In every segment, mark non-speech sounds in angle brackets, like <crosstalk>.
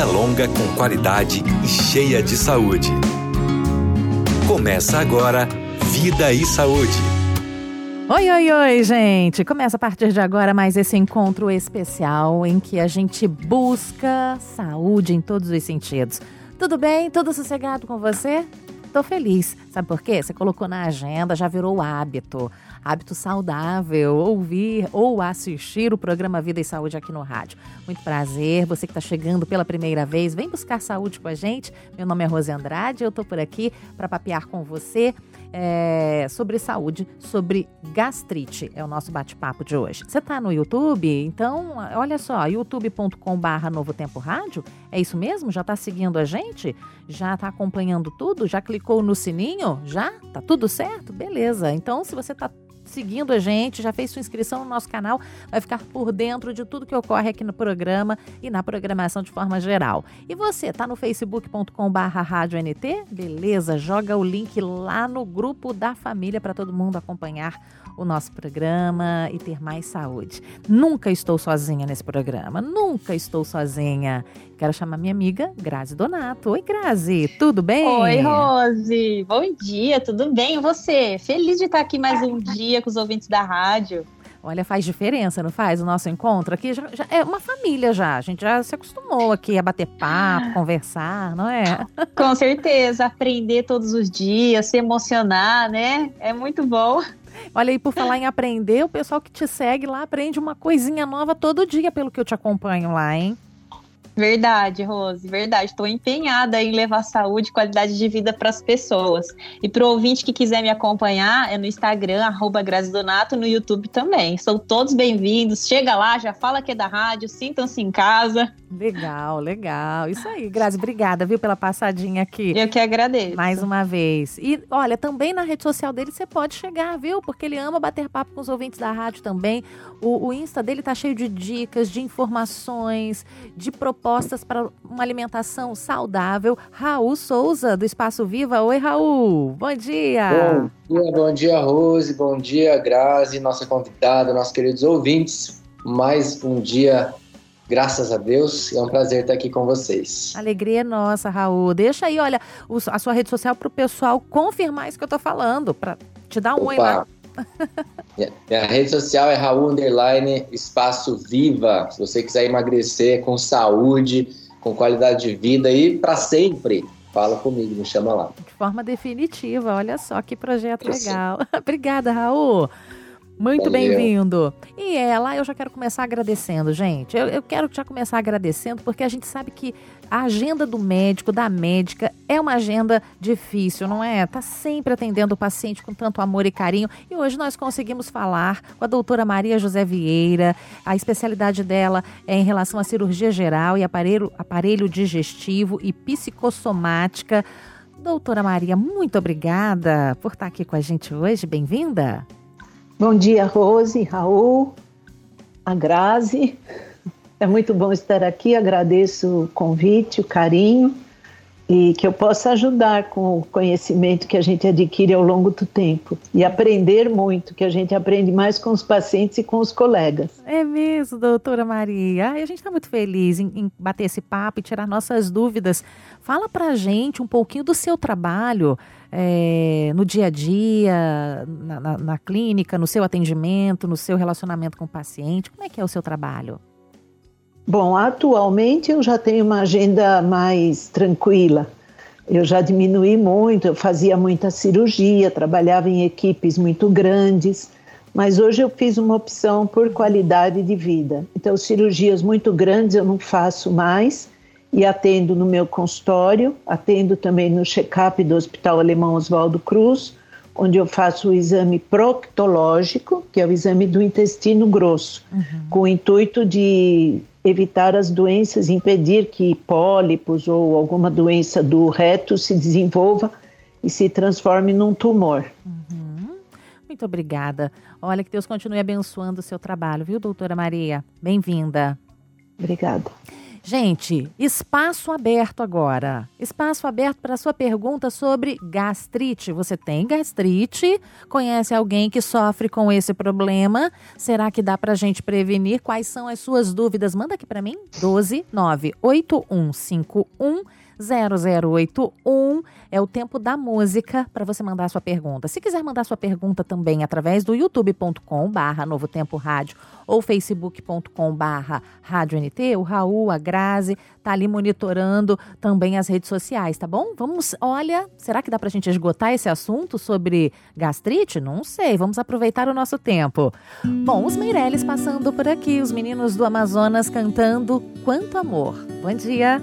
Vida longa com qualidade e cheia de saúde. Começa agora Vida e Saúde. Oi, oi, oi, gente! Começa a partir de agora mais esse encontro especial em que a gente busca saúde em todos os sentidos. Tudo bem? Tudo sossegado com você? Tô feliz. Sabe por quê? Você colocou na agenda, já virou hábito. Hábito saudável, ouvir ou assistir o programa Vida e Saúde aqui no rádio. Muito prazer, você que está chegando pela primeira vez, vem buscar saúde com a gente. Meu nome é Rose Andrade, eu tô por aqui para papear com você é, sobre saúde, sobre gastrite. É o nosso bate-papo de hoje. Você está no YouTube? Então, olha só, youtube.com/barra Novo Tempo Rádio. É isso mesmo? Já está seguindo a gente? Já está acompanhando tudo? Já clicou no sininho? Já? Tá tudo certo? Beleza. Então, se você está seguindo a gente, já fez sua inscrição no nosso canal, vai ficar por dentro de tudo que ocorre aqui no programa e na programação de forma geral. E você, tá no facebook.com/barra rádio NT? Beleza, joga o link lá no grupo da família para todo mundo acompanhar o nosso programa e ter mais saúde. Nunca estou sozinha nesse programa, nunca estou sozinha. Quero chamar minha amiga Grazi Donato. Oi, Grazi, tudo bem? Oi, Rose. Bom dia, tudo bem? E você? Feliz de estar aqui mais um dia com os ouvintes da rádio. Olha, faz diferença, não faz? O nosso encontro aqui já, já, é uma família já. A gente já se acostumou aqui a bater papo, conversar, não é? Com certeza, aprender todos os dias, se emocionar, né? É muito bom. Olha aí, por falar em aprender, o pessoal que te segue lá aprende uma coisinha nova todo dia, pelo que eu te acompanho lá, hein? Verdade, Rose, verdade. Estou empenhada em levar saúde e qualidade de vida para as pessoas. E para o ouvinte que quiser me acompanhar, é no Instagram, arroba Donato, no YouTube também. São todos bem-vindos. Chega lá, já fala que é da rádio, sintam-se em casa. Legal, legal. Isso aí, Grazi, obrigada, viu, pela passadinha aqui. Eu que agradeço. Mais uma vez. E olha, também na rede social dele você pode chegar, viu? Porque ele ama bater papo com os ouvintes da rádio também. O, o Insta dele tá cheio de dicas, de informações, de propostas para uma alimentação saudável. Raul Souza, do Espaço Viva. Oi, Raul. Bom dia. Bom dia, bom dia, Rose. Bom dia, Grazi, nossa convidada, nossos queridos ouvintes. Mais um dia Graças a Deus, é um prazer estar aqui com vocês. Alegria nossa, Raul. Deixa aí, olha, a sua rede social para o pessoal confirmar isso que eu estou falando, para te dar um Opa. oi lá. Minha rede social é Raul Underline Espaço Viva. Se você quiser emagrecer com saúde, com qualidade de vida e para sempre, fala comigo, me chama lá. De forma definitiva, olha só que projeto legal. <laughs> Obrigada, Raul. Muito bem-vindo. E ela, eu já quero começar agradecendo, gente. Eu, eu, quero já começar agradecendo porque a gente sabe que a agenda do médico, da médica, é uma agenda difícil, não é? Tá sempre atendendo o paciente com tanto amor e carinho. E hoje nós conseguimos falar com a doutora Maria José Vieira. A especialidade dela é em relação à cirurgia geral e aparelho, aparelho digestivo e psicossomática. Doutora Maria, muito obrigada por estar aqui com a gente hoje. Bem-vinda. Bom dia, Rose, Raul, a Grazi. É muito bom estar aqui. Agradeço o convite, o carinho e que eu possa ajudar com o conhecimento que a gente adquire ao longo do tempo e aprender muito, que a gente aprende mais com os pacientes e com os colegas. É mesmo, doutora Maria. Ai, a gente está muito feliz em, em, bater esse papo e tirar nossas dúvidas. Fala para gente um pouquinho do seu trabalho é, no dia a dia, na, na, na clínica, no seu atendimento, no seu relacionamento com o paciente? Como é que é o seu trabalho? Bom, atualmente eu já tenho uma agenda mais tranquila. Eu já diminui muito, eu fazia muita cirurgia, trabalhava em equipes muito grandes, mas hoje eu fiz uma opção por qualidade de vida. Então, cirurgias muito grandes eu não faço mais e atendo no meu consultório, atendo também no check-up do Hospital Alemão Oswaldo Cruz, onde eu faço o exame proctológico, que é o exame do intestino grosso, uhum. com o intuito de evitar as doenças, impedir que pólipos ou alguma doença do reto se desenvolva e se transforme num tumor. Uhum. Muito obrigada. Olha, que Deus continue abençoando o seu trabalho, viu, doutora Maria? Bem-vinda. Obrigada. Gente, espaço aberto agora. Espaço aberto para sua pergunta sobre gastrite. Você tem gastrite? Conhece alguém que sofre com esse problema? Será que dá para gente prevenir? Quais são as suas dúvidas? Manda aqui para mim. 12 98151 0081 é o tempo da música para você mandar sua pergunta. Se quiser mandar sua pergunta também através do youtube.com barra Novo Tempo Rádio ou facebook.com barra Rádio NT, o Raul, a Grazi, tá ali monitorando também as redes sociais, tá bom? Vamos, olha, será que dá pra gente esgotar esse assunto sobre gastrite? Não sei, vamos aproveitar o nosso tempo. Bom, os Meirelles passando por aqui, os meninos do Amazonas cantando Quanto Amor. Bom dia!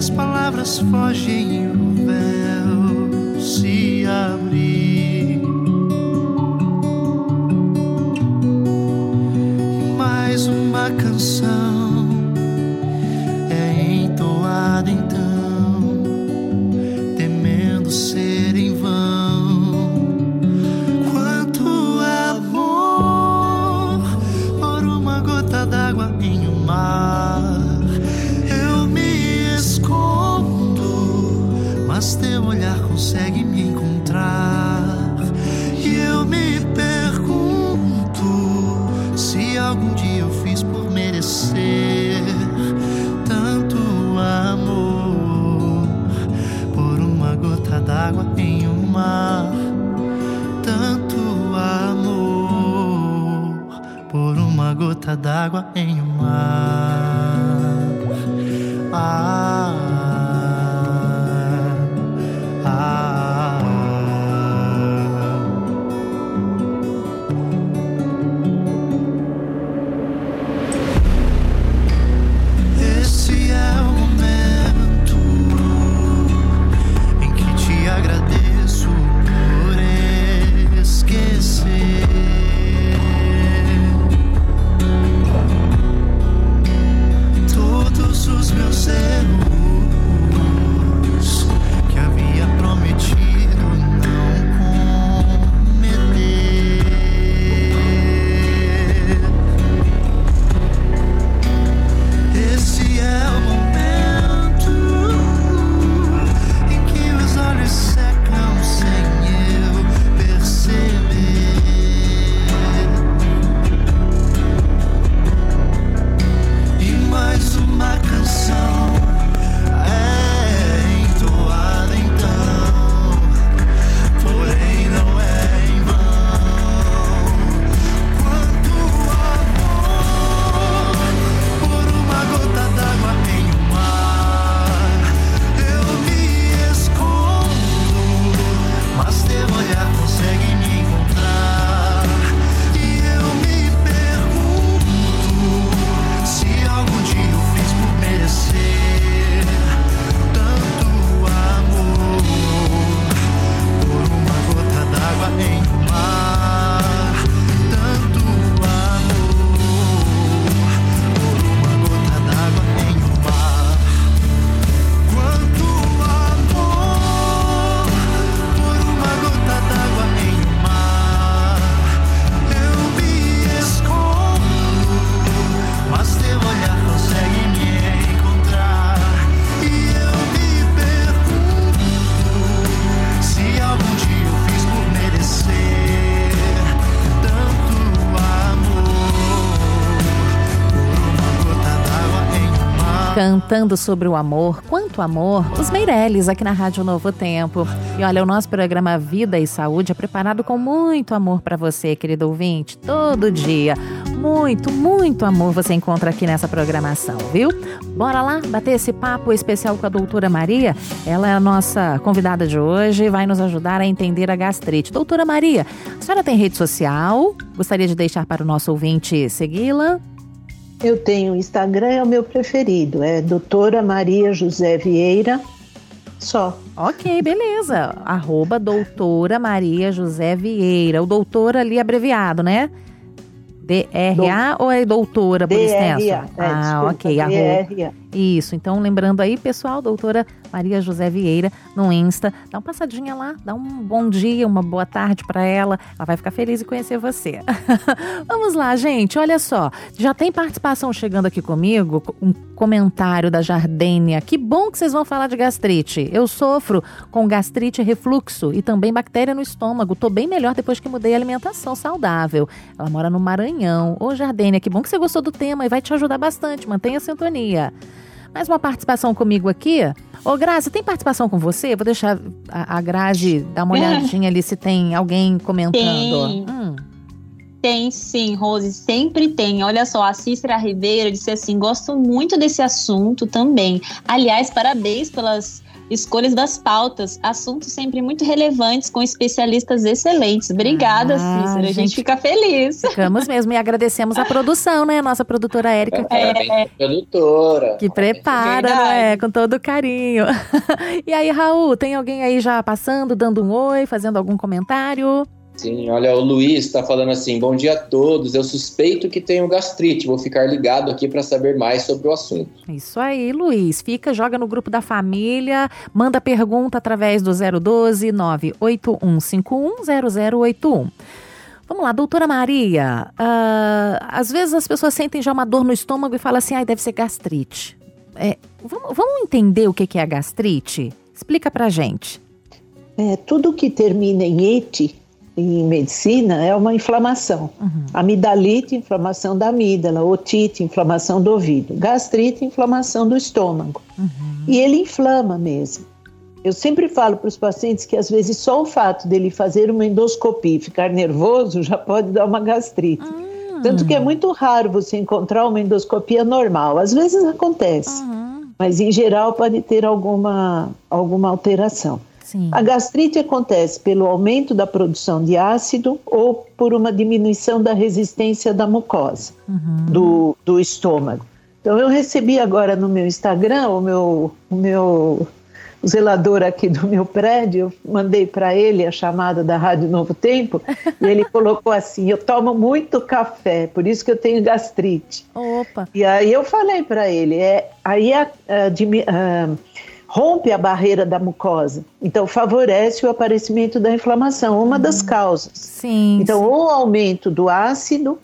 As palavras fogem e o véu se abre. D'água em um mar. Cantando sobre o amor, quanto amor, os Meirelles aqui na Rádio Novo Tempo. E olha, o nosso programa Vida e Saúde é preparado com muito amor para você, querido ouvinte, todo dia. Muito, muito amor você encontra aqui nessa programação, viu? Bora lá bater esse papo especial com a doutora Maria? Ela é a nossa convidada de hoje e vai nos ajudar a entender a gastrite. Doutora Maria, a senhora tem rede social? Gostaria de deixar para o nosso ouvinte segui-la? Eu tenho Instagram, é o meu preferido, é doutora Maria José Vieira, só. Ok, beleza. Arroba doutora Maria José Vieira. O doutor ali abreviado, né? DRA ou é doutora por extenso? É, ah, desculpa, ok. Arroba. Isso, então lembrando aí, pessoal, doutora Maria José Vieira no Insta, dá uma passadinha lá, dá um bom dia, uma boa tarde para ela, ela vai ficar feliz em conhecer você. <laughs> Vamos lá, gente, olha só, já tem participação chegando aqui comigo, um comentário da Jardênia, que bom que vocês vão falar de gastrite, eu sofro com gastrite refluxo e também bactéria no estômago, tô bem melhor depois que mudei a alimentação saudável. Ela mora no Maranhão. Ô Jardênia, que bom que você gostou do tema e vai te ajudar bastante, mantenha a sintonia. Mais uma participação comigo aqui. Ô, Grazi, tem participação com você? Vou deixar a, a Grazi dar uma <laughs> olhadinha ali se tem alguém comentando. Tem. Hum, Tem sim, Rose, sempre tem. Olha só, a Cícera Ribeiro disse assim: gosto muito desse assunto também. Aliás, parabéns pelas escolhas das pautas. Assuntos sempre muito relevantes, com especialistas excelentes. Obrigada, Ah, Cícera. A gente. gente fica feliz. ficamos mesmo e agradecemos a produção, né? Nossa produtora Érica, que, Parabéns, produtora. que prepara, Verdade. não é? Com todo carinho. <laughs> e aí, Raul, tem alguém aí já passando, dando um oi, fazendo algum comentário? Sim, olha, o Luiz está falando assim: bom dia a todos. Eu suspeito que tenho gastrite. Vou ficar ligado aqui para saber mais sobre o assunto. Isso aí, Luiz. Fica, joga no grupo da família, manda pergunta através do 012 98151 0081. Vamos lá, doutora Maria. ah, às vezes as pessoas sentem já uma dor no estômago e falam assim, ai, deve ser gastrite. É, vamos, vamos entender o que que é a gastrite? Explica pra gente. É, tudo que termina em ete, em medicina, é uma inflamação. Amidalite, inflamação da amígdala. Otite, inflamação do ouvido. Gastrite, inflamação do estômago. E ele inflama mesmo. Eu sempre falo para os pacientes que às vezes só o fato dele fazer uma endoscopia e ficar nervoso já pode dar uma gastrite. Tanto que é muito raro você encontrar uma endoscopia normal. Às vezes acontece, mas em geral pode ter alguma, alguma alteração. Sim. A gastrite acontece pelo aumento da produção de ácido ou por uma diminuição da resistência da mucosa do, do estômago. Então, eu recebi agora no meu Instagram, o meu, o meu o zelador aqui do meu prédio, eu mandei para ele a chamada da Rádio Novo Tempo, e ele <laughs> colocou assim: Eu tomo muito café, por isso que eu tenho gastrite. Opa. E aí eu falei para ele, é, aí a- a a- rompe a barreira da mucosa, então favorece o aparecimento da inflamação, uma das causas. Sim. Então, ou aumento do ácido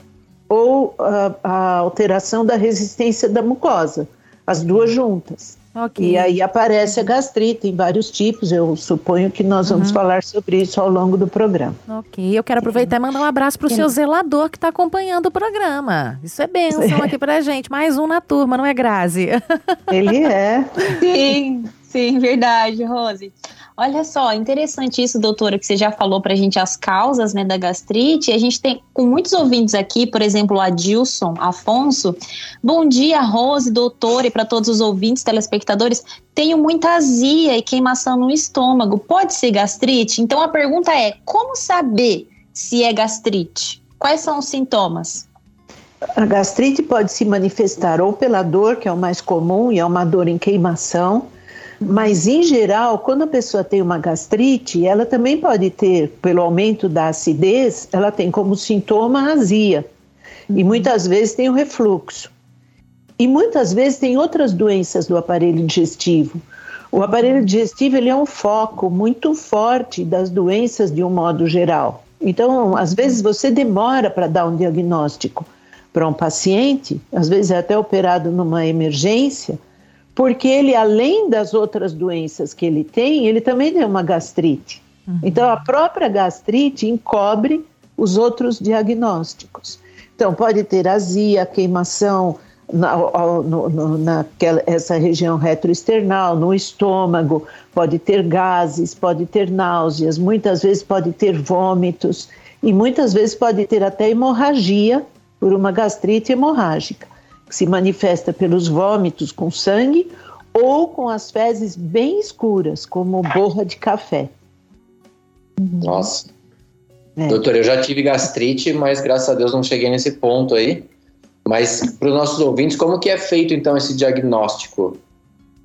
ou a, a alteração da resistência da mucosa, as duas juntas. Ok. E aí aparece a gastrite em vários tipos, eu suponho que nós vamos falar sobre isso ao longo do programa. Ok, eu quero aproveitar e mandar um abraço pro seu zelador que está acompanhando o programa. Isso é bênção aqui pra gente. Mais um na turma, não é, Grazi? <laughs> Ele é. Sim, sim, verdade, Rose. Olha só, interessante isso, doutora, que você já falou pra gente as causas né, da gastrite. A gente tem com muitos ouvintes aqui, por exemplo, Adilson Afonso. Bom dia, Rose, doutora, e para todos os ouvintes, telespectadores. Tenho muita azia e queimação no estômago. Pode ser gastrite? Então a pergunta é: como saber se é gastrite? Quais são os sintomas? A gastrite pode se manifestar ou pela dor, que é o mais comum, e é uma dor em queimação, mas em geral, quando a pessoa tem uma gastrite, ela também pode ter, pelo aumento da acidez, ela tem como sintoma a azia. E muitas vezes tem o refluxo. E muitas vezes tem outras doenças do aparelho digestivo. O aparelho digestivo ele é um foco muito forte das doenças de um modo geral. Então, às vezes você demora para dar um diagnóstico para um paciente, às vezes é até operado numa emergência, porque ele, além das outras doenças que ele tem, ele também tem uma gastrite. Então, a própria gastrite encobre os outros diagnósticos. Então, pode ter azia, queimação na, no- no- naquela, essa região retroesternal, no estômago, pode ter gases, pode ter náuseas, muitas vezes pode ter vômitos e muitas vezes pode ter até hemorragia por uma gastrite hemorrágica, que se manifesta pelos vômitos com sangue ou com as fezes bem escuras, como borra de café. Nossa. É. Doutor, eu já tive gastrite, mas graças a Deus não cheguei nesse ponto aí. Mas para os nossos ouvintes, como que é feito então esse diagnóstico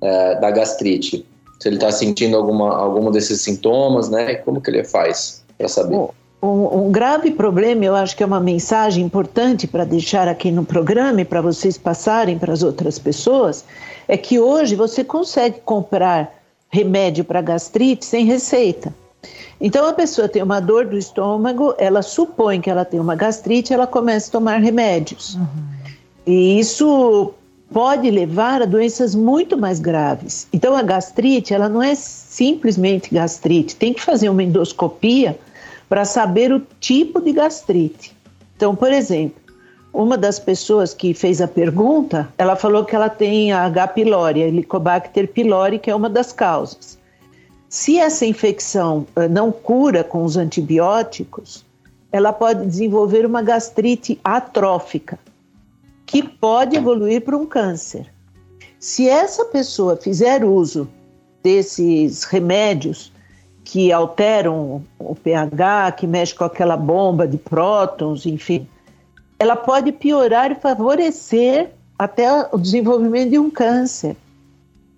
é, da gastrite? Se ele está sentindo alguma, algum desses sintomas, né? Como que ele faz para saber? Um, um, grave problema, eu acho que é uma mensagem importante para deixar aqui no programa e para vocês passarem para as outras pessoas, é que hoje você consegue comprar remédio para gastrite sem receita. Então a pessoa tem uma dor do estômago, ela supõe que ela tem uma gastrite, ela começa a tomar remédios. Uhum. E isso pode levar a doenças muito mais graves. Então a gastrite, ela não é simplesmente gastrite, tem que fazer uma endoscopia para saber o tipo de gastrite. Então, por exemplo, uma das pessoas que fez a pergunta, ela falou que ela tem a H. pylori, a Helicobacter pylori, que é uma das causas. Se essa infecção eh, não cura com os antibióticos, ela pode desenvolver uma gastrite atrófica, que pode evoluir para um câncer. Se essa pessoa fizer uso desses remédios que alteram o pH, que mexe com aquela bomba de prótons, enfim, ela pode piorar e favorecer até o desenvolvimento de um câncer.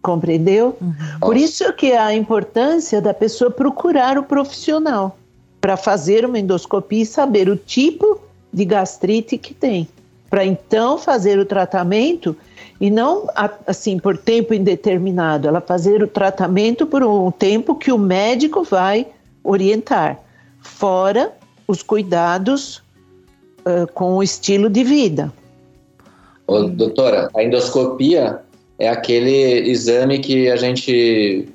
Compreendeu? Uhum. Por isso que a importância da pessoa procurar o profissional para fazer uma endoscopia e saber o tipo de gastrite que tem, para então fazer o tratamento e não assim por tempo indeterminado, ela fazer o tratamento por um tempo que o médico vai orientar, fora os cuidados uh, com o estilo de vida. Ô, doutora, a endoscopia é aquele exame que a gente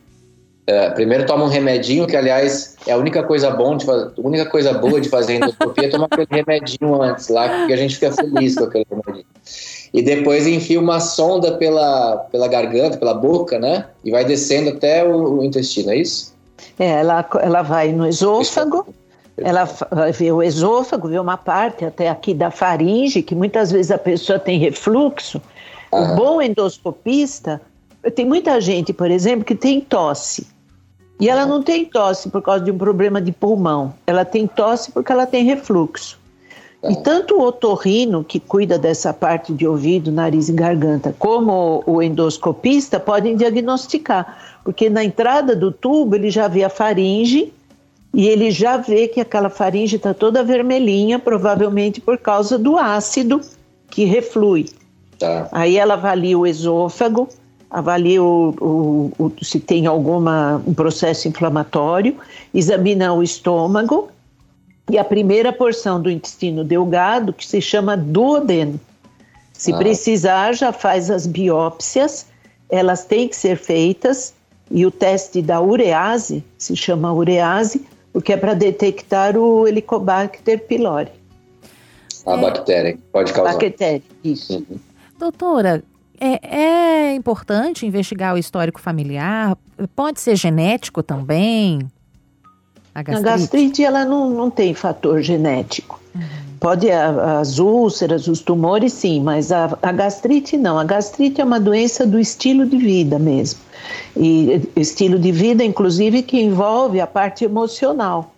é, primeiro toma um remedinho, que aliás é a única coisa bom de fazer, a única coisa boa de fazer endoscopia é tomar aquele remedinho antes lá, que a gente fica feliz com aquele remedinho e depois enfia uma sonda pela, pela garganta, pela boca, né? E vai descendo até o, o intestino, é isso? É, ela, ela vai no esôfago, ela vai ver o esôfago, vê uma parte até aqui da faringe, que muitas vezes a pessoa tem refluxo. O bom endoscopista, tem muita gente, por exemplo, que tem tosse. E ela não tem tosse por causa de um problema de pulmão, ela tem tosse porque ela tem refluxo. E tanto o otorrino, que cuida dessa parte de ouvido, nariz e garganta, como o endoscopista podem diagnosticar, porque na entrada do tubo ele já vê a faringe e ele já vê que aquela faringe está toda vermelhinha, provavelmente por causa do ácido que reflui. Tá. Aí ela avalia o esôfago, avalia o, o, o, se tem algum um processo inflamatório, examina o estômago e a primeira porção do intestino delgado, que se chama duodeno. Se ah. precisar, já faz as biópsias, elas têm que ser feitas, e o teste da urease, se chama urease, porque é para detectar o Helicobacter pylori. A é, bactéria pode causar. Bactéria, isso. Uhum. Doutora, é, é importante investigar o histórico familiar? Pode ser genético também? A gastrite, a gastrite ela não, não tem fator genético. Uhum. Pode as úlceras, os tumores, sim, mas a, a, gastrite não. A gastrite é uma doença do estilo de vida mesmo. E estilo de vida, inclusive, que envolve a parte emocional.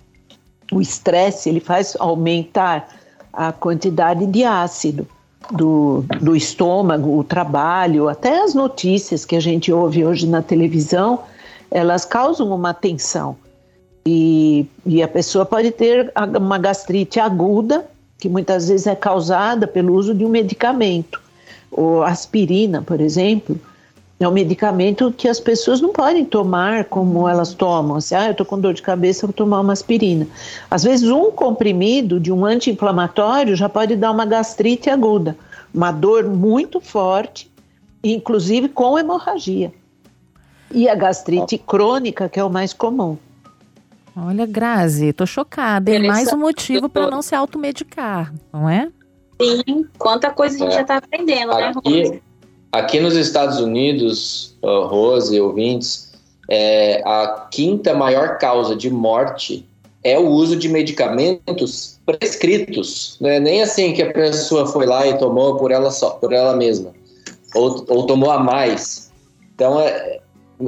O estresse, ele faz aumentar a quantidade de ácido do, do estômago, o trabalho, até as notícias que a gente ouve hoje na televisão, elas causam uma tensão. E, e a pessoa pode ter uma gastrite aguda, que muitas vezes é causada pelo uso de um medicamento. Ou aspirina, por exemplo, é um medicamento que as pessoas não podem tomar como elas tomam. Assim, ah, eu estou com dor de cabeça, vou tomar uma aspirina. Às vezes, um comprimido de um anti-inflamatório já pode dar uma gastrite aguda, uma dor muito forte, inclusive com hemorragia. E a gastrite crônica, que é o mais comum. Olha, Grazi, tô chocada. É mais um motivo para não se automedicar, não é? Sim, quanta coisa a gente é. já está aprendendo, né, aqui, né, Aqui nos Estados Unidos, Rose, ouvintes, é, a quinta maior causa de morte é o uso de medicamentos prescritos, não é nem assim que a pessoa foi lá e tomou por ela só, por ela mesma, ou, ou tomou a mais. Então, é,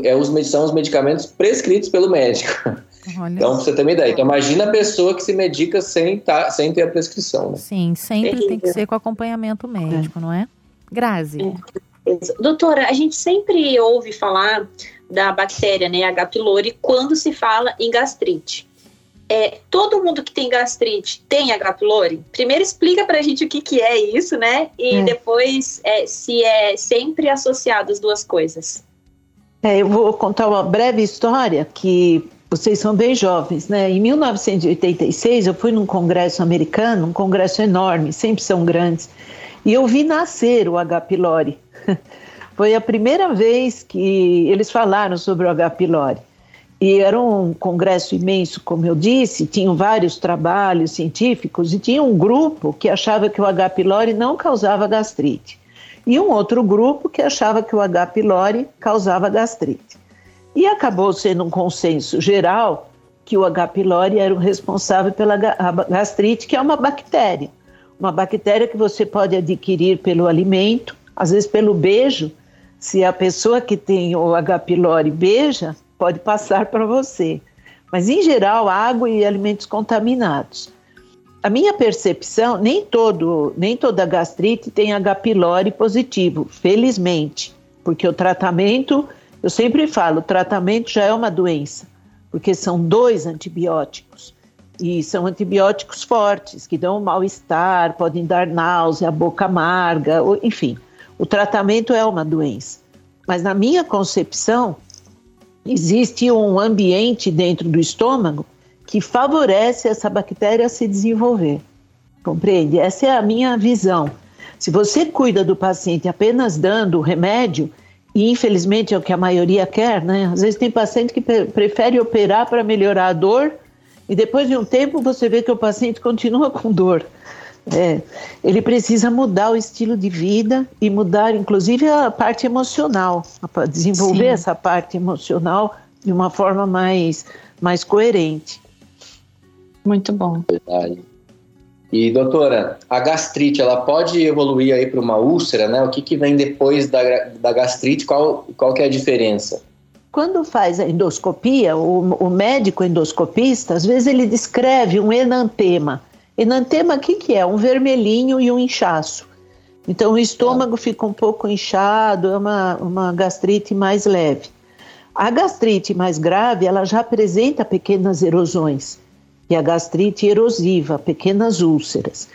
é os, são os medicamentos prescritos pelo médico. Olha então, pra você ter uma ideia. Então, imagina a pessoa que se medica sem, tá, sem ter a prescrição. Né? Sim, sempre tem que ser com acompanhamento médico, não é? Grazi. Doutora, a gente sempre ouve falar da bactéria, né, H. pylori, quando se fala em gastrite. É, todo mundo que tem gastrite tem H. pylori? Primeiro explica pra gente o que, que é isso, né? E é. depois é, se é sempre associado as duas coisas. É, eu vou contar uma breve história que vocês são bem jovens, né? Em 1986 eu fui num congresso americano, um congresso enorme, sempre são grandes, e eu vi nascer o H. pylori. <laughs> Foi a primeira vez que eles falaram sobre o H. pylori. E era um congresso imenso, como eu disse, tinham vários trabalhos científicos e tinha um grupo que achava que o H. pylori não causava gastrite e um outro grupo que achava que o H. pylori causava gastrite. E acabou sendo um consenso geral que o H. pylori era o responsável pela gastrite, que é uma bactéria. Uma bactéria que você pode adquirir pelo alimento, às vezes pelo beijo. Se a pessoa que tem o H. pylori beija, pode passar para você. Mas, em geral, água e alimentos contaminados a minha percepção, nem todo, nem toda gastrite tem H. pylori positivo, felizmente, porque o tratamento, eu sempre falo, o tratamento já é uma doença, porque são dois antibióticos e são antibióticos fortes que dão mal-estar, podem dar náusea, boca amarga, enfim, o tratamento é uma doença. Mas na minha concepção, existe um ambiente dentro do estômago que favorece essa bactéria a se desenvolver. Compreende? Essa é a minha visão. Se você cuida do paciente apenas dando o remédio, e infelizmente é o que a maioria quer, né? Às vezes tem paciente que prefere operar para melhorar a dor e depois de um tempo você vê que o paciente continua com dor. É, ele precisa mudar o estilo de vida e mudar, inclusive, a parte emocional, desenvolver Sim. essa parte emocional de uma forma mais, mais coerente. Muito bom. Verdade. E doutora, a gastrite ela pode evoluir aí para uma úlcera, né? O que, que vem depois da, da gastrite? Qual, qual que é a diferença? Quando faz a endoscopia, o, o médico endoscopista, às vezes ele descreve um enantema. Enantema, o que, que é? Um vermelhinho e um inchaço. Então o estômago fica um pouco inchado, é uma, uma gastrite mais leve. A gastrite mais grave, ela já apresenta pequenas erosões que é a gastrite erosiva, pequenas úlceras.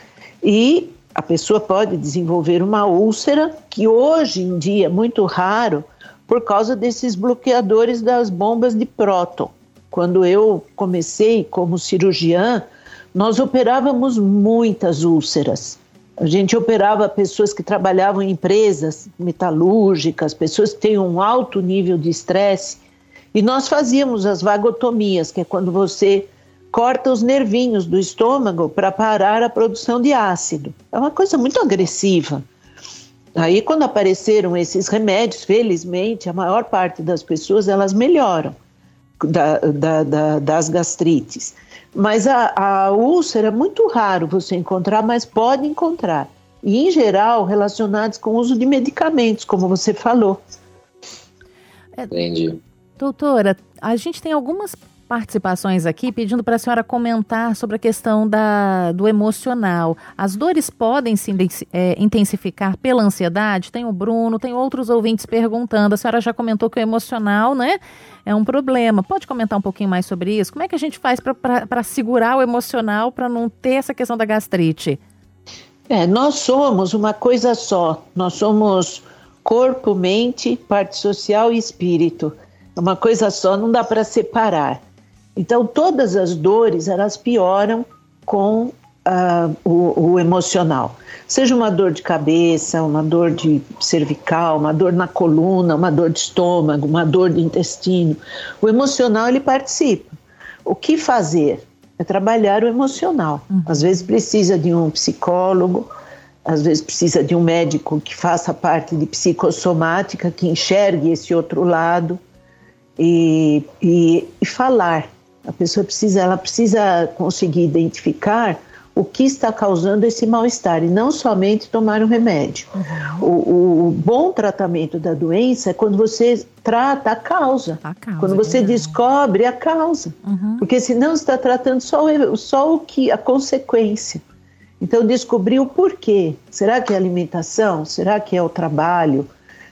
E a pessoa pode desenvolver uma úlcera, que hoje em dia é muito raro, por causa desses bloqueadores das bombas de próton. Quando eu comecei como cirurgiã, nós operávamos muitas úlceras. A gente operava pessoas que trabalhavam em empresas metalúrgicas, pessoas que têm um alto nível de estresse, e nós fazíamos as vagotomias, que é quando você corta os nervinhos do estômago para parar a produção de ácido. É uma coisa muito agressiva. Aí, quando apareceram esses remédios, felizmente, a maior parte das pessoas elas melhoram da, da, da, das gastrites. Mas a, a úlcera é muito raro você encontrar, mas pode encontrar. E, em geral, relacionados com o uso de medicamentos, como você falou. Entendi. Doutora, a gente tem algumas participações aqui pedindo para a senhora comentar sobre a questão da, do emocional. As dores podem se é, intensificar pela ansiedade? Tem o Bruno, tem outros ouvintes perguntando. A senhora já comentou que o emocional, né, é um problema. Pode comentar um pouquinho mais sobre isso? Como é que a gente faz para segurar o emocional para não ter essa questão da gastrite? É, nós somos uma coisa só. Nós somos corpo, mente, parte social e espírito. É uma coisa só, não dá para separar. Então, todas as dores, elas pioram com uh, o, o, emocional. Seja uma dor de cabeça, uma dor de cervical, uma dor na coluna, uma dor de estômago, uma dor de intestino. O emocional, ele participa. O que fazer? É trabalhar o emocional. Uhum. Às vezes precisa de um psicólogo, às vezes precisa de um médico que faça parte de psicossomática, que enxergue esse outro lado e, e, e falar A pessoa precisa, ela precisa conseguir identificar o que está causando esse mal-estar e não somente tomar um remédio. Uhum. O, o, bom tratamento da doença é quando você trata a causa, a causa quando você é descobre a causa, uhum. porque senão está tratando só, o, só o que a consequência. Então descobrir o porquê. Será que é a alimentação? Será que é o trabalho?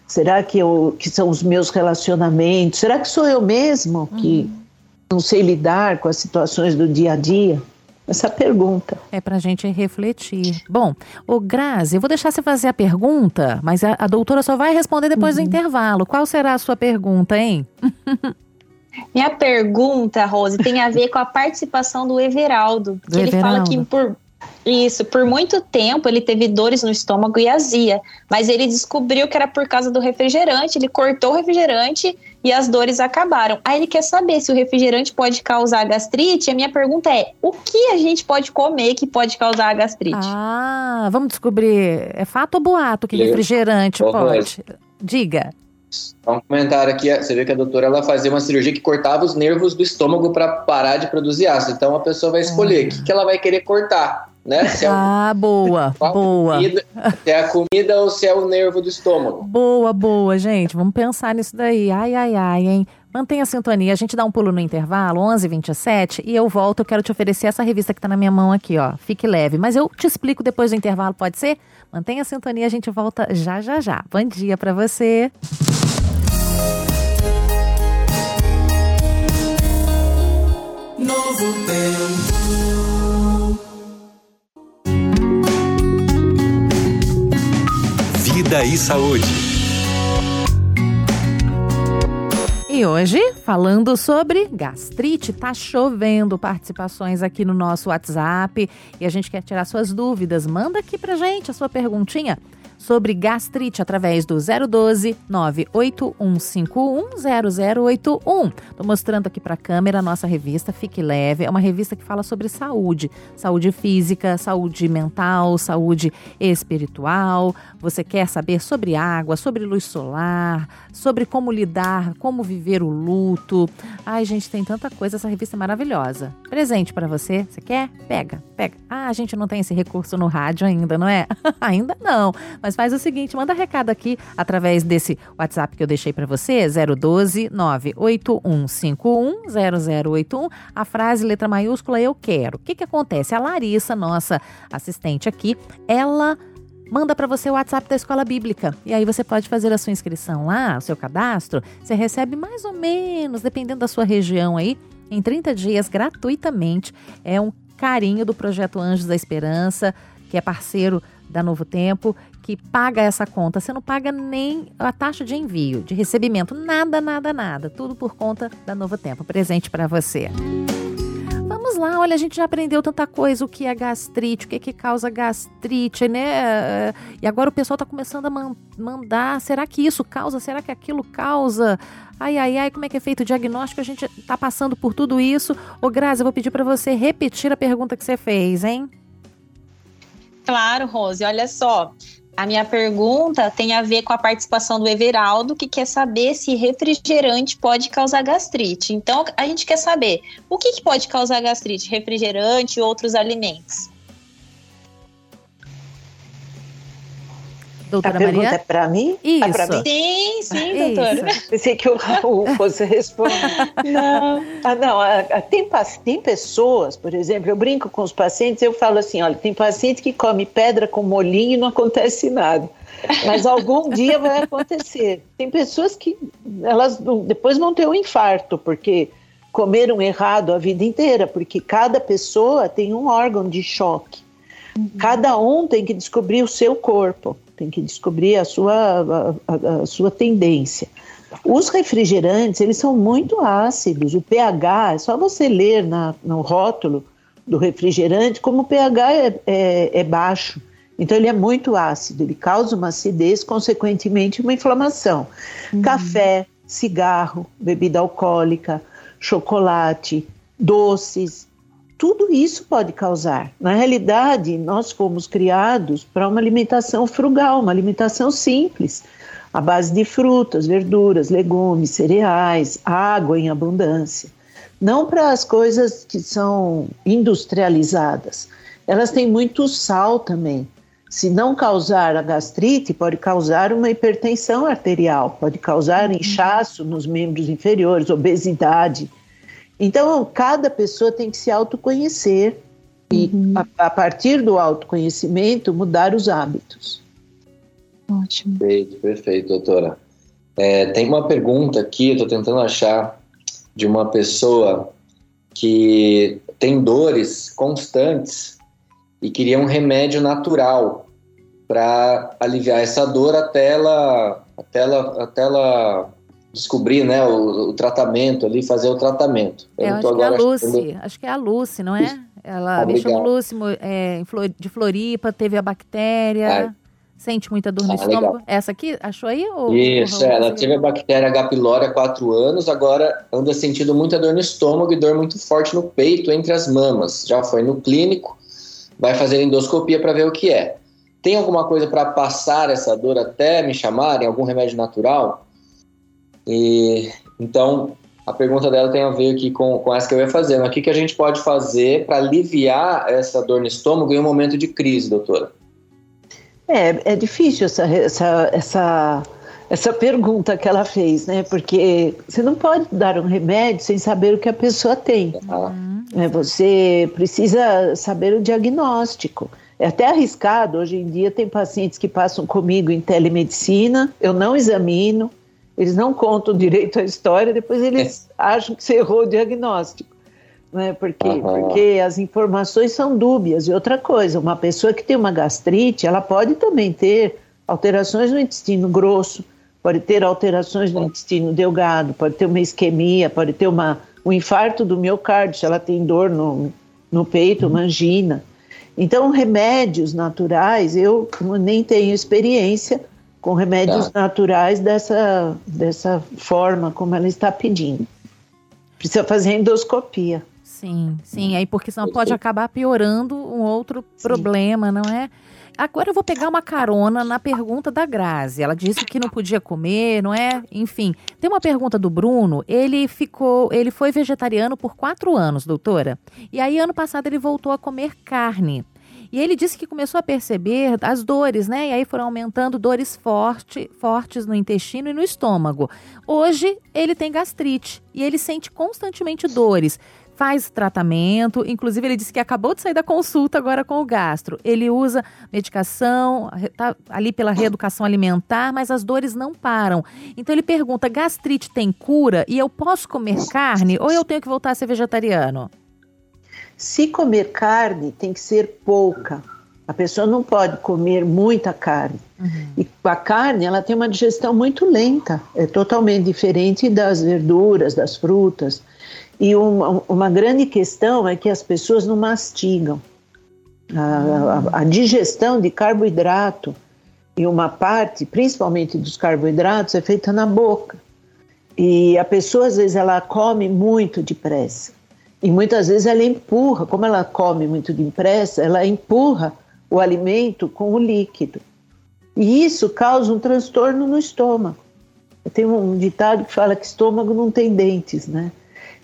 Será que, eu, que são os meus relacionamentos? Será que sou eu mesmo que uhum. Não sei lidar com as situações do dia a dia? essa pergunta. É para a gente refletir. Bom, o Grazi, eu vou deixar você fazer a pergunta, mas a, a doutora só vai responder depois uhum. do intervalo. Qual será a sua pergunta, hein? <laughs> Minha pergunta, Rose, tem a ver com a participação do Everaldo. Do ele Everaldo. fala que por isso, por muito tempo ele teve dores no estômago e azia, mas ele descobriu que era por causa do refrigerante, ele cortou o refrigerante e as dores acabaram. Aí ele quer saber se o refrigerante pode causar gastrite. A minha pergunta é: o que a gente pode comer que pode causar gastrite? Ah, vamos descobrir. É fato ou boato que refrigerante pode? Diga. Um comentário aqui, você vê que a doutora ela fazia uma cirurgia que cortava os nervos do estômago para parar de produzir ácido. Então a pessoa vai escolher o que, que ela vai querer cortar né? Se é ah, boa, boa. Comida, se é a comida ou se é o nervo do estômago. Boa, boa, gente. Vamos pensar nisso daí. Ai, ai, ai, hein? Mantenha a sintonia. A gente dá um pulo no intervalo, 11h27, e eu volto. Eu quero te oferecer essa revista que está na minha mão aqui, ó. Fique leve. Mas eu te explico depois do intervalo, pode ser? Mantenha a sintonia, a gente volta já, já, já. Bom dia para você. Novo tempo. Vida e Saúde. E hoje, falando sobre gastrite, tá chovendo participações aqui no nosso WhatsApp e a gente quer tirar suas dúvidas. Manda aqui pra gente a sua perguntinha sobre gastrite através do 012 981510081. Estou mostrando aqui para a câmera a nossa revista Fique Leve. É uma revista que fala sobre saúde, saúde física, saúde mental, saúde espiritual. Você quer saber sobre água, sobre luz solar, sobre como lidar, como viver o luto. Ai, gente, tem tanta coisa. Essa revista é maravilhosa. Presente para você. Você quer? Pega, pega. Ah, a gente não tem esse recurso no rádio ainda, não é? <laughs> ainda não. Mas faz o seguinte, manda recado aqui através desse WhatsApp que eu deixei para você, 012 98151 0081, a frase letra maiúscula eu quero. O que que acontece? A Larissa, nossa assistente aqui, ela manda para você o WhatsApp da Escola Bíblica. E aí você pode fazer a sua inscrição lá, o seu cadastro. Você recebe mais ou menos, dependendo da sua região aí, em 30 dias gratuitamente. É um carinho do projeto Anjos da Esperança, que é parceiro da Novo Tempo, que paga essa conta. Você não paga nem a taxa de envio, de recebimento, nada, nada, nada. Tudo por conta da Novo Tempo. Presente para você. Vamos lá, olha, a gente já aprendeu tanta coisa, o que é gastrite, o que, é que causa gastrite, né? E agora o pessoal está começando a man mandar, será que isso causa, será que aquilo causa? Ai, ai, ai, como é que é feito o diagnóstico? A gente está passando por tudo isso. Ô, Grazi, eu vou pedir para você repetir a pergunta que você fez, hein? Claro, Rose. Olha só, a minha pergunta tem a ver com a participação do Everaldo, que quer saber se refrigerante pode causar gastrite. Então, a gente quer saber o que, que pode causar gastrite? Refrigerante e outros alimentos. Doutora a pergunta Maria? é para mim? Isso. É para mim? Sim, sim, doutora. Pensei que o Raul fosse responder. <laughs> não. Ah, não. Tem, tem pessoas, por exemplo, eu brinco com os pacientes, eu falo assim, olha, tem paciente que come pedra com molinho e não acontece nada. Mas algum <laughs> dia vai acontecer. Tem pessoas que elas depois vão ter um infarto, porque comeram errado a vida inteira, porque cada pessoa tem um órgão de choque. Uhum. Cada um tem que descobrir o seu corpo tem que descobrir a sua, a, a sua tendência. Os refrigerantes, eles são muito ácidos. O pH, é só você ler na, no rótulo do refrigerante como o pH é, é, é baixo. Então, ele é muito ácido, ele causa uma acidez, consequentemente, uma inflamação. Uhum. Café, cigarro, bebida alcoólica, chocolate, doces, tudo isso pode causar. Na realidade, nós fomos criados para uma alimentação frugal, uma alimentação simples, à base de frutas, verduras, legumes, cereais, água em abundância. não para as coisas que são industrializadas. Elas têm muito sal também. Se não causar a gastrite, pode causar uma hipertensão arterial, pode causar uhum. inchaço nos membros inferiores, obesidade. Então, cada pessoa tem que se autoconhecer e, uhum. a, a, partir do autoconhecimento, mudar os hábitos. Ótimo. Perfeito, perfeito, doutora. É, tem uma pergunta aqui, eu estou tentando achar, de uma pessoa que tem dores constantes e queria um remédio natural para aliviar essa dor até ela, até ela, até ela descobrir né, o, o tratamento ali, fazer o tratamento. Eu, é, acho que é a Lucy, acho que é a Lucy, não é? Ela ah, me chamou Lucy, é, de Floripa, teve a bactéria. Sente muita dor no ah, estômago? Legal. Essa aqui, achou aí? Ou, Isso, ou ela teve a bactéria H. pylori há quatro anos, agora anda sentindo muita dor no estômago e dor muito forte no peito, entre as mamas. Já foi no clínico, vai fazer endoscopia para ver o que é. Tem alguma coisa para passar essa dor até me chamarem? Algum remédio natural? E, então, a pergunta dela tem a ver aqui com, com essa que eu ia fazer. O que, que a gente pode fazer para aliviar essa dor no estômago em um momento de crise, doutora? É, é difícil essa, essa, essa, essa pergunta que ela fez, né? Porque você não pode dar um remédio sem saber o que a pessoa tem. Uhum. É, você precisa saber o diagnóstico. É até arriscado. Hoje em dia tem pacientes que passam comigo em telemedicina, eu não examino, eles não contam direito a história, depois eles é. acham que você errou o diagnóstico né? Porque, uhum. porque as informações são dúbias. E outra coisa, uma pessoa que tem uma gastrite, ela pode também ter alterações no intestino grosso, pode ter alterações no intestino delgado, pode ter uma isquemia, pode ter uma, um infarto do miocárdio, se ela tem dor no, no peito, uma angina. Então, remédios naturais, eu nem tenho experiência com remédios tá. naturais dessa, dessa forma como ela está pedindo. Precisa fazer endoscopia. Sim, sim. Aí porque senão pode acabar piorando um outro sim. problema, não é? Agora eu vou pegar uma carona na pergunta da Grazi. Ela disse que não podia comer, não é? Enfim, tem uma pergunta do Bruno. Ele ficou, ele foi vegetariano por quatro anos, doutora. E aí ano passado ele voltou a comer carne. E ele disse que começou a perceber as dores, né? E aí foram aumentando dores forte, fortes no intestino e no estômago. Hoje ele tem gastrite e ele sente constantemente dores faz tratamento, inclusive ele disse que acabou de sair da consulta agora com o gastro. Ele usa medicação, tá ali pela reeducação alimentar, mas as dores não param. Então ele pergunta: gastrite tem cura e eu posso comer carne ou eu tenho que voltar a ser vegetariano? Se comer carne, tem que ser pouca. A pessoa não pode comer muita carne. Uhum. E a carne, ela tem uma digestão muito lenta. É totalmente diferente das verduras, das frutas. E uma, uma grande questão é que as pessoas não mastigam. A, a, a, digestão de carboidrato e uma parte, principalmente dos carboidratos, é feita na boca. E a pessoa, às vezes, ela come muito depressa. E muitas vezes ela empurra, como ela come muito depressa, ela empurra o alimento com o líquido. E isso causa um transtorno no estômago. Tem um ditado que fala que estômago não tem dentes, né?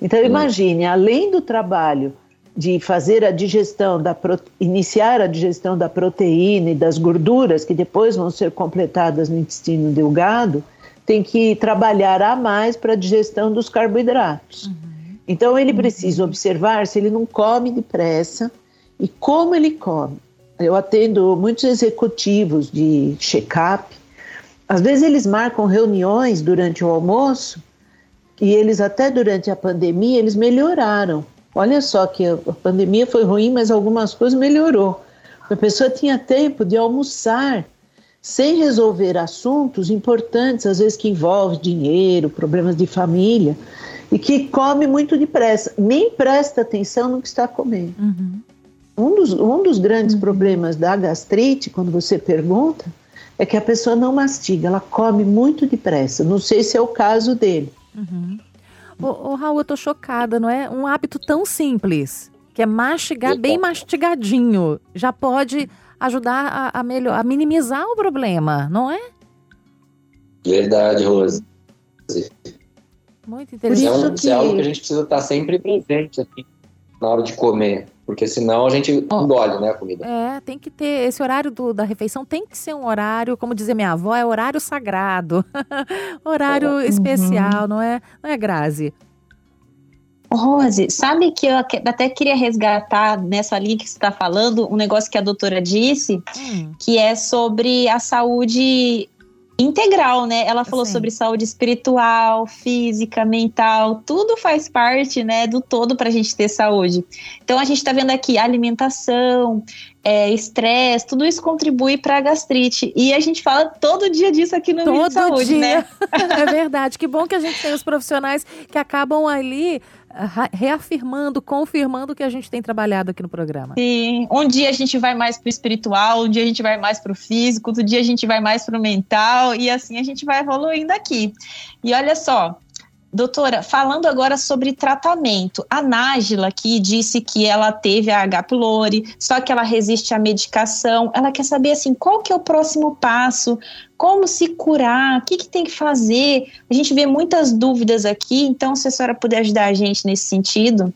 Então imagine, além do trabalho de fazer a digestão da iniciar a digestão da proteína e das gorduras que depois vão ser completadas no intestino delgado, tem que trabalhar a mais para a digestão dos carboidratos. Uhum. Então ele precisa observar se ele não come depressa e como ele come. Eu atendo muitos executivos de check-up. Às vezes eles marcam reuniões durante o almoço e eles até durante a pandemia eles melhoraram. Olha só que a pandemia foi ruim, mas algumas coisas melhorou. A pessoa tinha tempo de almoçar sem resolver assuntos importantes, às vezes que envolvem dinheiro, problemas de família, e que come muito depressa, nem presta atenção no que está comendo. Uhum. Um, dos, um dos grandes uhum. problemas da gastrite, quando você pergunta, é que a pessoa não mastiga, ela come muito depressa. Não sei se é o caso dele. Uhum. Ô, ô, Raul, eu tô chocada, não é? Um hábito tão simples, que é mastigar bem mastigadinho, já pode ajudar a, a, melhor, a minimizar o problema, não é? Verdade, Rose. Muito Isso é, um- interessante. isso é algo que a gente precisa estar sempre presente assim, na hora de comer, porque senão a gente engole, né, a comida. É, tem que ter. Esse horário do- da refeição tem que ser um horário, como dizia minha avó, é horário sagrado. <laughs> horário especial, não é? Não é, Grazi? Rose, sabe que eu que- até queria resgatar nessa linha que você está falando um negócio que a doutora disse, Hum, que é sobre a saúde integral, né? Ela falou Sim. sobre saúde espiritual, física, mental, tudo faz parte, né, do todo para a gente ter saúde. Então a gente está vendo aqui alimentação, é, estresse, tudo isso contribui para a gastrite. E a gente fala todo dia disso aqui no todo Saúde, dia. né? <laughs> é verdade. Que bom que a gente tem os profissionais que acabam ali reafirmando, confirmando o que a gente tem trabalhado aqui no programa. Sim, um dia a gente vai mais pro espiritual, um dia a gente vai mais pro físico, outro dia a gente vai mais pro mental e assim a gente vai evoluindo aqui. E olha só, doutora, falando agora sobre tratamento, a Nájila aqui disse que ela teve a H. pylori, só que ela resiste à medicação. Ela quer saber assim, qual que é o próximo passo? Como se curar? O que, que tem que fazer? A gente vê muitas dúvidas aqui, então se a senhora puder ajudar a gente nesse sentido.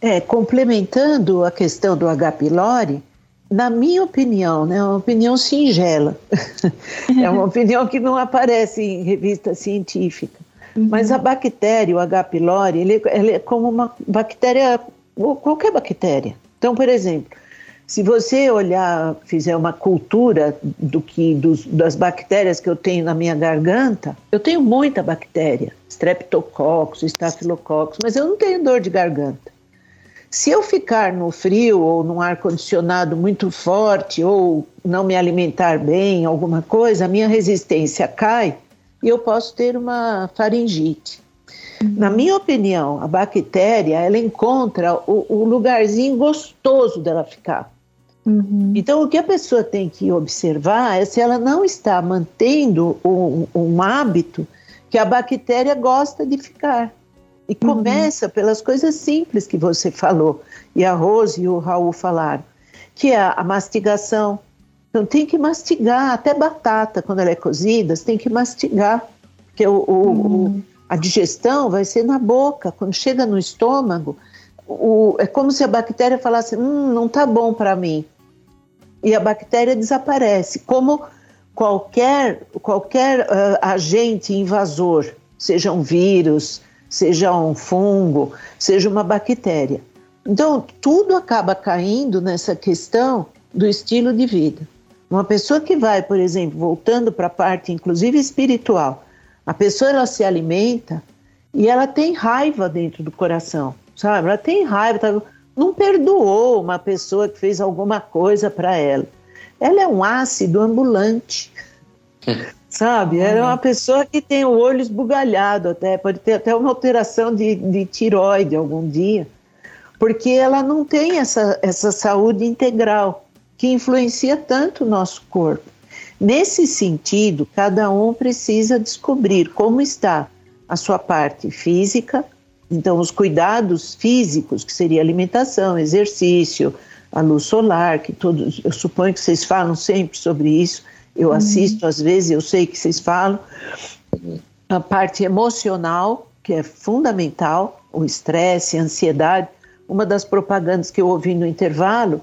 É, complementando a questão do H. pylori, na minha opinião, né, uma opinião singela, <laughs> é uma opinião que não aparece em revista científica, mas a bactéria, o H. pylori, ele, ele é como uma bactéria, qualquer bactéria. Então, por exemplo, se você olhar, fizer uma cultura do que dos, das bactérias que eu tenho na minha garganta, eu tenho muita bactéria, streptococcus, estafilococcus, mas eu não tenho dor de garganta. Se eu ficar no frio ou num ar condicionado muito forte ou não me alimentar bem, alguma coisa, a minha resistência cai e eu posso ter uma faringite. Na minha opinião, a bactéria ela encontra o, o lugarzinho gostoso dela ficar. Então, o que a pessoa tem que observar é se ela não está mantendo um, um hábito que a bactéria gosta de ficar. E começa pelas coisas simples que você falou, e a Rose e o Raul falaram, que é a mastigação. Então, tem que mastigar, até batata, quando ela é cozida, você tem que mastigar, porque o, o- o- a digestão vai ser na boca. Quando chega no estômago, é como se a bactéria falasse: hum, não tá bom para mim. E a bactéria desaparece, como qualquer, qualquer ah, agente invasor, seja um vírus, seja um fungo, seja uma bactéria. Então, tudo acaba caindo nessa questão do estilo de vida. Uma pessoa que vai, por exemplo, voltando para a parte, inclusive espiritual, a pessoa ela se alimenta e ela tem raiva dentro do coração, sabe? Ela tem raiva, tá- não perdoou uma pessoa que fez alguma coisa para ela. Ela é um ácido ambulante, <laughs> sabe? Ela é uma pessoa que tem o olho esbugalhado até, pode ter até uma alteração de, de tiroide algum dia, porque ela não tem essa, essa saúde integral que influencia tanto o nosso corpo. Nesse sentido, cada um precisa descobrir como está a sua parte física, então os cuidados físicos, que seria alimentação, exercício, a luz solar, que todos, eu suponho que vocês falam sempre sobre isso, eu assisto às vezes, eu sei que vocês falam, a parte emocional, que é fundamental, o estresse, a ansiedade. Uma das propagandas que eu ouvi no intervalo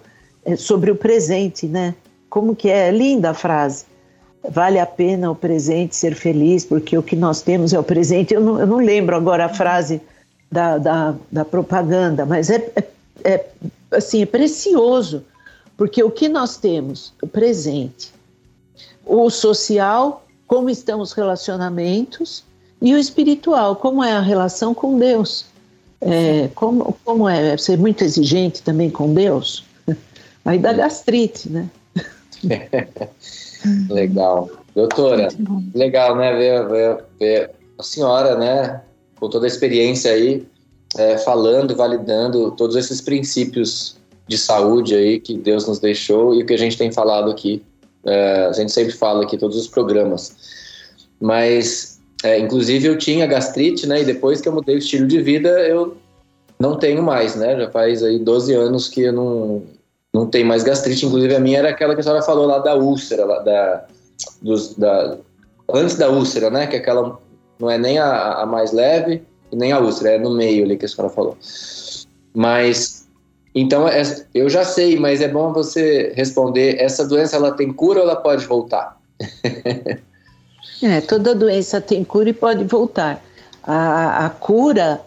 sobre o presente, né? Como que é? É linda a frase. Vale a pena o presente ser feliz, porque o que nós temos é o presente. Eu não, eu não lembro agora a frase da, da, da propaganda, mas é, é, é, assim, é precioso, porque o que nós temos? O presente. O social, como estão os relacionamentos, e o espiritual, como é a relação com Deus. É, como, como é? é ser muito exigente também com Deus? Aí dá gastrite, né? <laughs> Legal. Doutora, legal, né? Ver, ver- ver a senhora, né, com toda a experiência aí, é, falando, validando todos esses princípios de saúde aí que Deus nos deixou e o que a gente tem falado aqui. É, a gente sempre fala aqui, todos os programas. Mas, é, inclusive, eu tinha gastrite, né? E depois que eu mudei o estilo de vida, eu não tenho mais, né? Já faz aí 12 anos que eu não, não tenho mais gastrite. Inclusive, a minha era aquela que a senhora falou lá da úlcera, lá da, dos, da, antes da úlcera, né? Que aquela não é nem a, a mais leve nem a úlcera, é no meio ali que a senhora falou. Mas, então, é, eu já sei, mas é bom você responder, essa doença ela tem cura ou ela pode voltar? <laughs> é, toda doença tem cura e pode voltar. A, a cura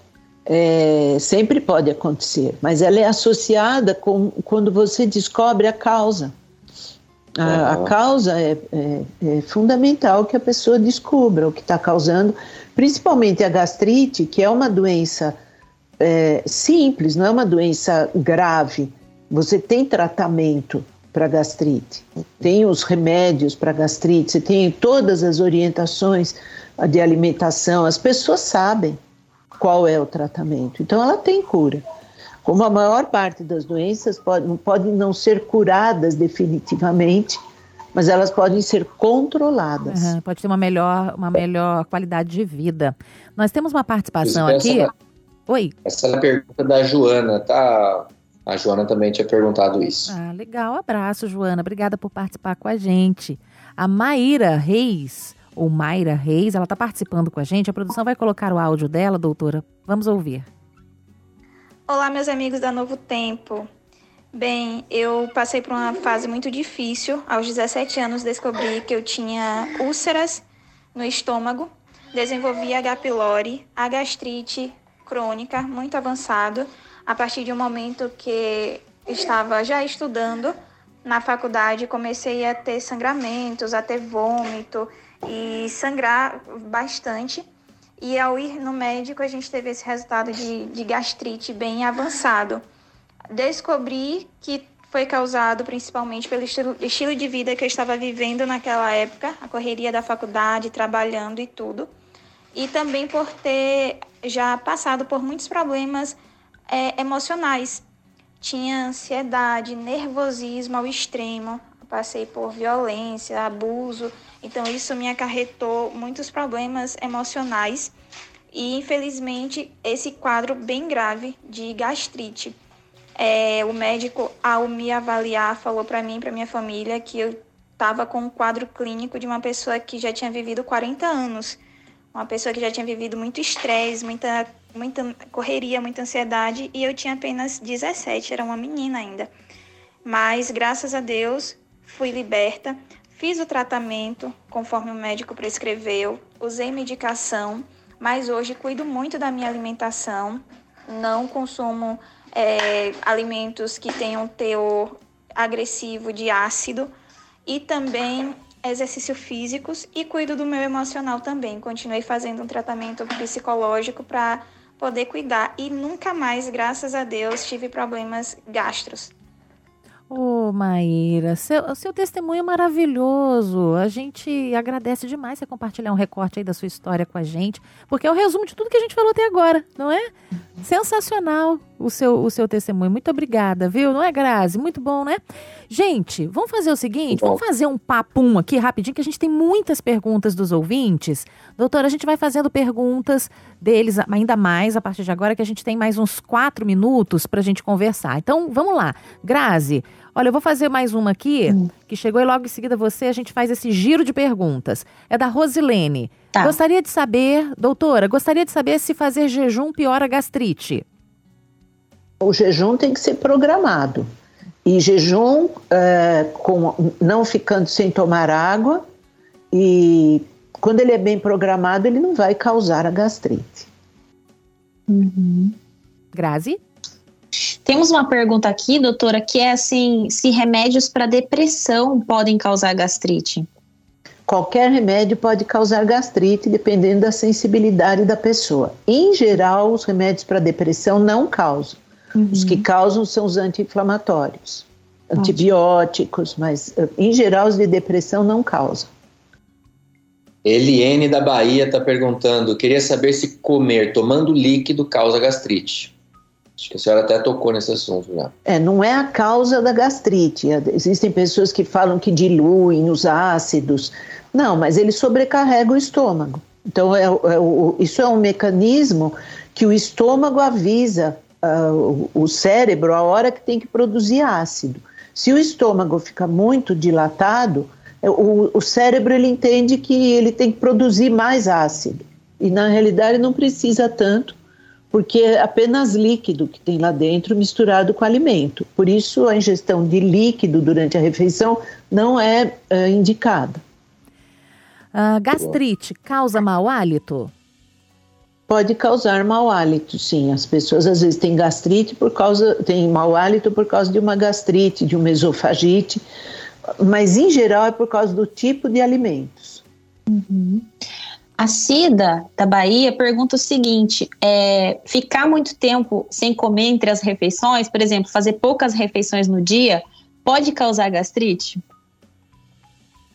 é, sempre pode acontecer, mas ela é associada com quando você descobre a causa. A, a causa é, é, é, fundamental que a pessoa descubra o que está causando, principalmente a gastrite, que é uma doença é, simples, não é uma doença grave. Você tem tratamento para gastrite, tem os remédios para gastrite, você tem todas as orientações de alimentação, as pessoas sabem qual é o tratamento. Então, ela tem cura. Como a maior parte das doenças pode, podem não ser curadas definitivamente, mas elas podem ser controladas. Uhum, pode ter uma melhor, uma melhor qualidade de vida. Nós temos uma participação aqui. Oi. Essa é a pergunta da Joana, tá? A Joana também tinha perguntado isso. Ah, legal. Abraço, Joana. Obrigada por participar com a gente. A Maíra Reis ou Mayra Reis, ela está participando com a gente. A produção vai colocar o áudio dela, doutora. Vamos ouvir. Olá, meus amigos da Novo Tempo. Bem, eu passei por uma fase muito difícil. Aos 17 anos descobri que eu tinha úlceras no estômago, desenvolvi H. pylori, a gastrite crônica muito avançado, a partir de um momento que estava já estudando na faculdade, comecei a ter sangramentos, a ter vômito, e sangrar bastante. E ao ir no médico, a gente teve esse resultado de, de gastrite bem avançado. Descobri que foi causado principalmente pelo estilo, estilo de vida que eu estava vivendo naquela época, a correria da faculdade, trabalhando e tudo. E também por ter já passado por muitos problemas é, emocionais. Tinha ansiedade, nervosismo ao extremo, passei por violência, abuso então, isso me acarretou muitos problemas emocionais e, infelizmente, esse quadro bem grave de gastrite. É, o médico, ao me avaliar, falou para mim, para minha família, que eu estava com um quadro clínico de uma pessoa que já tinha vivido 40 anos, uma pessoa que já tinha vivido muito estresse, muita, muita correria, muita ansiedade, e eu tinha apenas 17, era uma menina ainda. Mas, graças a Deus, fui liberta. Fiz o tratamento conforme o médico prescreveu, usei medicação, mas hoje cuido muito da minha alimentação, não consumo é, alimentos que tenham teor agressivo de ácido e também exercícios físicos e cuido do meu emocional também. Continuei fazendo um tratamento psicológico para poder cuidar e nunca mais, graças a Deus, tive problemas gastros. Ô, oh, Maíra, seu, seu testemunho é maravilhoso. A gente agradece demais você compartilhar um recorte aí da sua história com a gente, porque é o resumo de tudo que a gente falou até agora, não é? Sensacional o seu, o seu testemunho. Muito obrigada, viu? Não é, Grazi? Muito bom, né? Gente, vamos fazer o seguinte: vamos fazer um papum aqui rapidinho, que a gente tem muitas perguntas dos ouvintes. Doutora, a gente vai fazendo perguntas deles ainda mais a partir de agora, que a gente tem mais uns quatro minutos para a gente conversar. Então, vamos lá. Grazi, olha, eu vou fazer mais uma aqui, hum. que chegou e logo em seguida você, a gente faz esse giro de perguntas. É da Rosilene. Tá. Gostaria de saber, doutora, gostaria de saber se fazer jejum piora a gastrite. O jejum tem que ser programado. E jejum é, com, não ficando sem tomar água e quando ele é bem programado, ele não vai causar a gastrite. Uhum. Grazi? Temos uma pergunta aqui, doutora, que é assim: se remédios para depressão podem causar gastrite? Qualquer remédio pode causar gastrite, dependendo da sensibilidade da pessoa. Em geral, os remédios para depressão não causam. Uhum. Os que causam são os anti-inflamatórios, antibióticos, mas eh, em geral os de depressão não causam. Eliene da Bahia está perguntando: queria saber se comer tomando líquido causa gastrite. Acho que a senhora até tocou nesse assunto já. É, não é a causa da gastrite. Existem pessoas que falam que diluem os ácidos. Não, mas ele sobrecarrega o estômago. Então, é, é, isso é um mecanismo que o estômago avisa uh, o cérebro a hora que tem que produzir ácido. Se o estômago fica muito dilatado, o, o cérebro ele entende que ele tem que produzir mais ácido. E na realidade não precisa tanto, porque é apenas líquido que tem lá dentro misturado com alimento. Por isso a ingestão de líquido durante a refeição não é uh, indicada. Uh, gastrite causa mau hálito? Pode causar mau hálito, sim. As pessoas às vezes têm gastrite por causa, têm mau hálito por causa de uma gastrite, de uma esofagite, mas em geral é por causa do tipo de alimentos. Uhum. A Cida, da Bahia, pergunta o seguinte: é, ficar muito tempo sem comer entre as refeições, por exemplo, fazer poucas refeições no dia, pode causar gastrite?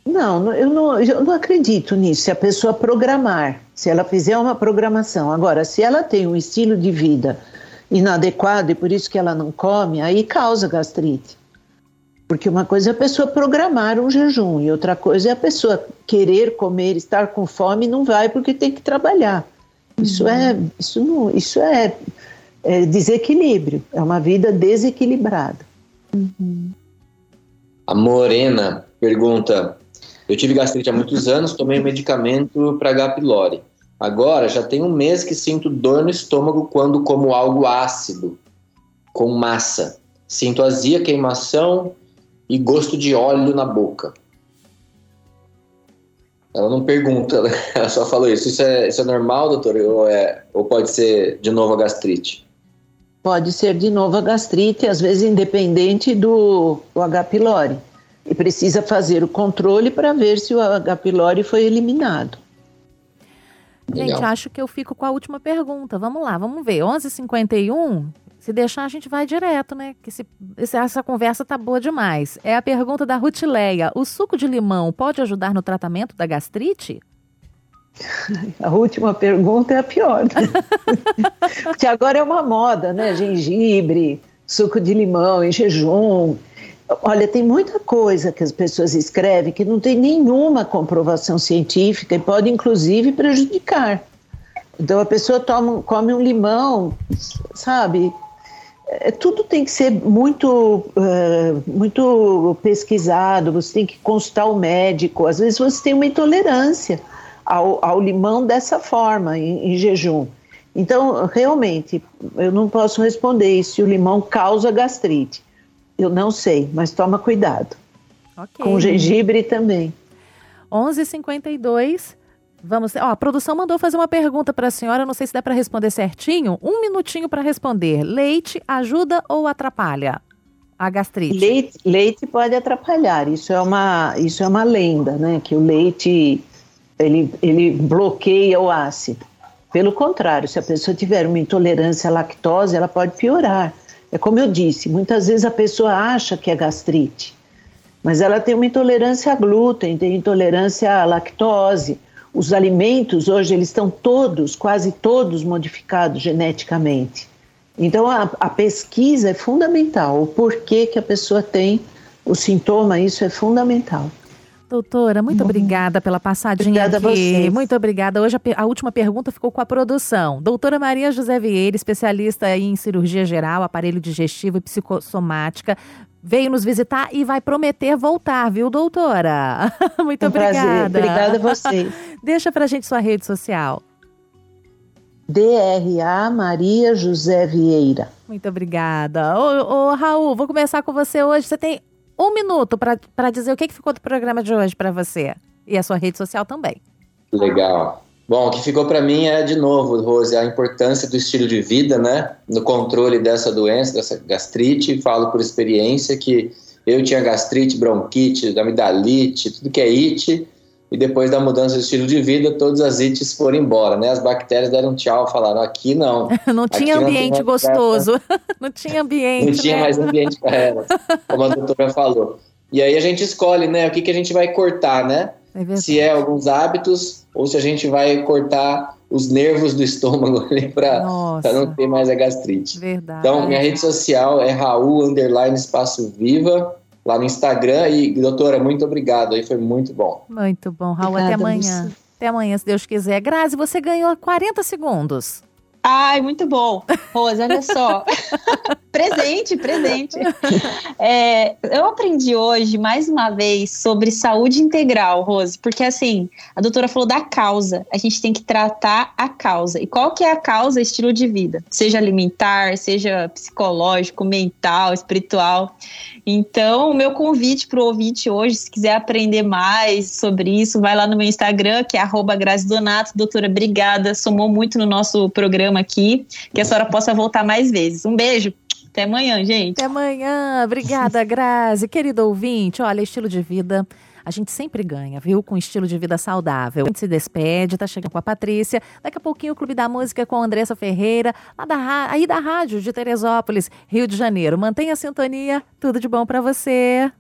Não, eu não, eu não acredito nisso. Se a pessoa programar, se ela fizer uma programação. Agora, se ela tem um estilo de vida inadequado e por isso que ela não come, aí causa gastrite. Porque uma coisa é a pessoa programar um jejum e outra coisa é a pessoa querer comer, estar com fome e não vai porque tem que trabalhar. Isso é, uhum. isso não, isso é, é, desequilíbrio, é uma vida desequilibrada. Uhum. A Morena pergunta: Eu tive gastrite há muitos anos, tomei medicamento para H. pylori. Agora já tem um mês que sinto dor no estômago quando como algo ácido, com massa. Sinto azia, queimação e gosto de óleo na boca. Ela não pergunta, né? <laughs> ela só falou isso. Isso é, isso é normal, doutor? Ou, é, ou pode ser de novo a gastrite? Pode ser de novo a gastrite, às vezes independente do, do H. pylori. E precisa fazer o controle para ver se o H. pylori foi eliminado. Gente, acho que eu fico com a última pergunta. Vamos lá, vamos ver. 11h51, se deixar, a gente vai direto, né? Que se, essa conversa tá boa demais. É a pergunta da Rutileia. O suco de limão pode ajudar no tratamento da gastrite? <laughs> A última pergunta é a pior. Né? <laughs> que agora é uma moda, né? Gengibre, suco de limão em jejum. Olha, tem muita coisa que as pessoas escrevem que não tem nenhuma comprovação científica e pode inclusive prejudicar. Então a pessoa toma, come um limão, sabe? É, tudo tem que ser muito, uh, muito pesquisado, você tem que consultar o médico. Às vezes você tem uma intolerância ao, ao limão dessa forma, em, em, jejum. Então, realmente, eu não posso responder se o limão causa gastrite. Eu não sei, mas toma cuidado. Okay. Com gengibre também. 11:52 Vamos, ó, a produção mandou fazer uma pergunta para a senhora, não sei se dá para responder certinho. Um minutinho para responder. Leite ajuda ou atrapalha a gastrite? Leite, leite pode atrapalhar. Isso é uma, isso é uma lenda, né? Que o leite ele, ele bloqueia o ácido. Pelo contrário, se a pessoa tiver uma intolerância à lactose, ela pode piorar. É como eu disse, muitas vezes a pessoa acha que é gastrite, mas ela tem uma intolerância a glúten, tem intolerância à lactose os alimentos hoje eles estão todos, quase todos modificados geneticamente. Então a, a, pesquisa é fundamental. O porquê que a pessoa tem o sintoma, isso é fundamental. Doutora, muito uhum. obrigada pela passadinha obrigada aqui. Muito obrigada. Hoje a, a, última pergunta ficou com a produção. Doutora Maria José Vieira, especialista em cirurgia geral, aparelho digestivo e psicossomática veio nos visitar e vai prometer voltar, viu, doutora? <laughs> Muito um obrigada. Prazer. Obrigada a vocês. <laughs> Deixa pra gente sua rede social. DRA Maria José Vieira. Muito obrigada. Ô, ô, Raul, vou começar com você hoje. Você tem um minuto para dizer o que, que ficou do programa de hoje para você. E a sua rede social também. Legal. Bom, o que ficou para mim é, de novo, Rose, a importância do estilo de vida, né? No controle dessa doença, dessa gastrite. Falo por experiência que eu tinha gastrite, bronquite, amidalite, tudo que é it. E depois da mudança de estilo de vida, todas as ites foram embora, né? As bactérias deram tchau, falaram: aqui não. <laughs> não tinha aqui ambiente não gostoso. <laughs> não tinha ambiente. Não tinha né? mais ambiente para elas, como a <laughs> doutora falou. E aí a gente escolhe, né? O que, que a gente vai cortar, né? É se é alguns hábitos ou se a gente vai cortar os nervos do estômago ali para não ter mais a gastrite. Verdade. Então, minha rede social é Raul Underline Espaço Viva, lá no Instagram. E, doutora, muito obrigado. Aí foi muito bom. Muito bom, Raul. Obrigada, até amanhã. Você. Até amanhã, se Deus quiser. Grazi, você ganhou 40 segundos. Ai, muito bom. Rose, olha só. <laughs> Presente, presente. É, eu aprendi hoje, mais uma vez, sobre saúde integral, Rose, porque assim, a doutora falou da causa. A gente tem que tratar a causa. E qual que é a causa? Estilo de vida. Seja alimentar, seja psicológico, mental, espiritual. Então, o meu convite para o ouvinte hoje, se quiser aprender mais sobre isso, vai lá no meu Instagram, que é arroba Donato. Doutora, obrigada. Somou muito no nosso programa aqui. Que a senhora possa voltar mais vezes. Um beijo. Até amanhã, gente. Até amanhã. Obrigada, Grazi. Querido ouvinte, olha, estilo de vida. A gente sempre ganha, viu? Com estilo de vida saudável. A gente se despede, tá chegando com a Patrícia. Daqui a pouquinho o Clube da Música com a Andressa Ferreira, lá da, aí da rádio de Teresópolis, Rio de Janeiro. Mantenha a sintonia. Tudo de bom para você.